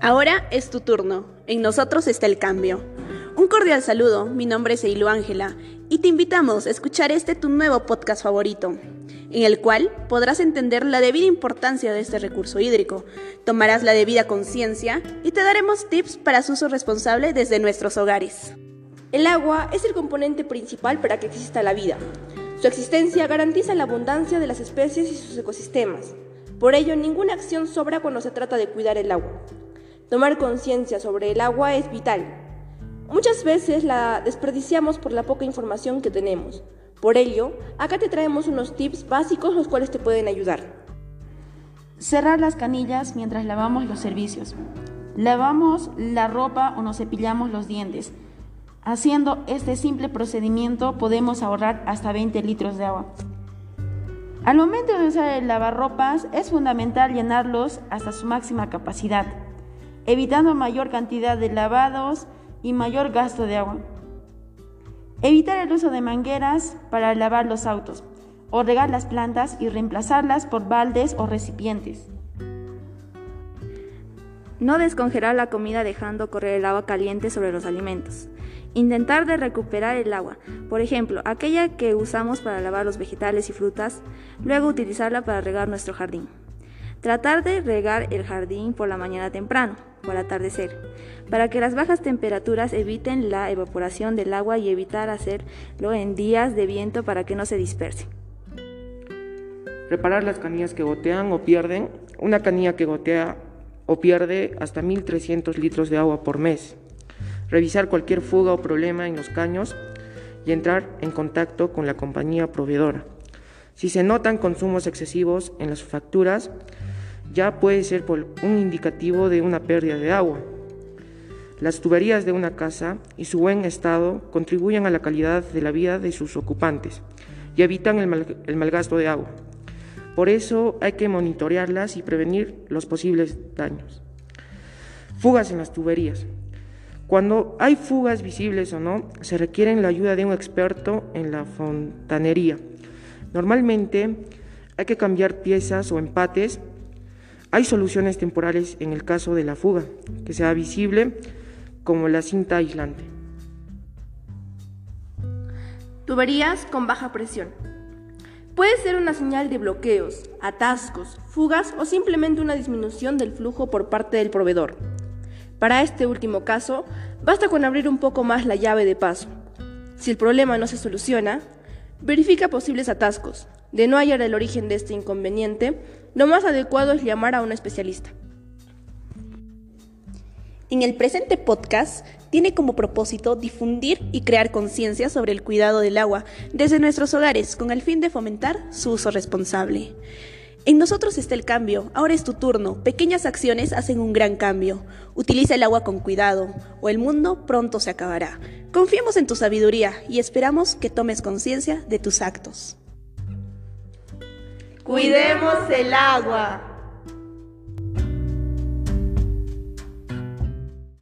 Ahora es tu turno. En nosotros está el cambio. Un cordial saludo. Mi nombre es Eilu Ángela y te invitamos a escuchar este tu nuevo podcast favorito, en el cual podrás entender la debida importancia de este recurso hídrico, tomarás la debida conciencia y te daremos tips para su uso responsable desde nuestros hogares. El agua es el componente principal para que exista la vida. Su existencia garantiza la abundancia de las especies y sus ecosistemas. Por ello, ninguna acción sobra cuando se trata de cuidar el agua. Tomar conciencia sobre el agua es vital. Muchas veces la desperdiciamos por la poca información que tenemos. Por ello, acá te traemos unos tips básicos los cuales te pueden ayudar. Cerrar las canillas mientras lavamos los servicios. Lavamos la ropa o nos cepillamos los dientes. Haciendo este simple procedimiento podemos ahorrar hasta 20 litros de agua. Al momento de usar el lavarropas es fundamental llenarlos hasta su máxima capacidad evitando mayor cantidad de lavados y mayor gasto de agua. Evitar el uso de mangueras para lavar los autos o regar las plantas y reemplazarlas por baldes o recipientes. No descongelar la comida dejando correr el agua caliente sobre los alimentos. Intentar de recuperar el agua, por ejemplo, aquella que usamos para lavar los vegetales y frutas, luego utilizarla para regar nuestro jardín. Tratar de regar el jardín por la mañana temprano o al atardecer, para que las bajas temperaturas eviten la evaporación del agua y evitar hacerlo en días de viento para que no se disperse. Reparar las canillas que gotean o pierden. Una canilla que gotea o pierde hasta 1.300 litros de agua por mes. Revisar cualquier fuga o problema en los caños y entrar en contacto con la compañía proveedora. Si se notan consumos excesivos en las facturas, ya puede ser por un indicativo de una pérdida de agua. Las tuberías de una casa y su buen estado contribuyen a la calidad de la vida de sus ocupantes y evitan el, mal, gasto de agua. Por eso hay que monitorearlas y prevenir los posibles daños. Fugas en las tuberías. Cuando hay fugas visibles o no, se requiere la ayuda de un experto en la fontanería. Normalmente hay que cambiar piezas o empates hay soluciones temporales en el caso de la fuga, que sea visible como la cinta aislante. Tuberías con baja presión. Puede ser una señal de bloqueos, atascos, fugas o simplemente una disminución del flujo por parte del proveedor. Para este último caso, basta con abrir un poco más la llave de paso. Si el problema no se soluciona, verifica posibles atascos, de no hallar el origen de este inconveniente, lo más adecuado es llamar a un especialista. En el presente podcast tiene como propósito difundir y crear conciencia sobre el cuidado del agua desde nuestros hogares con el fin de fomentar su uso responsable. En nosotros está el cambio, ahora es tu turno, pequeñas acciones hacen un gran cambio. Utiliza el agua con cuidado o el mundo pronto se acabará. Confiemos en tu sabiduría y esperamos que tomes conciencia de tus actos. Cuidemos el agua.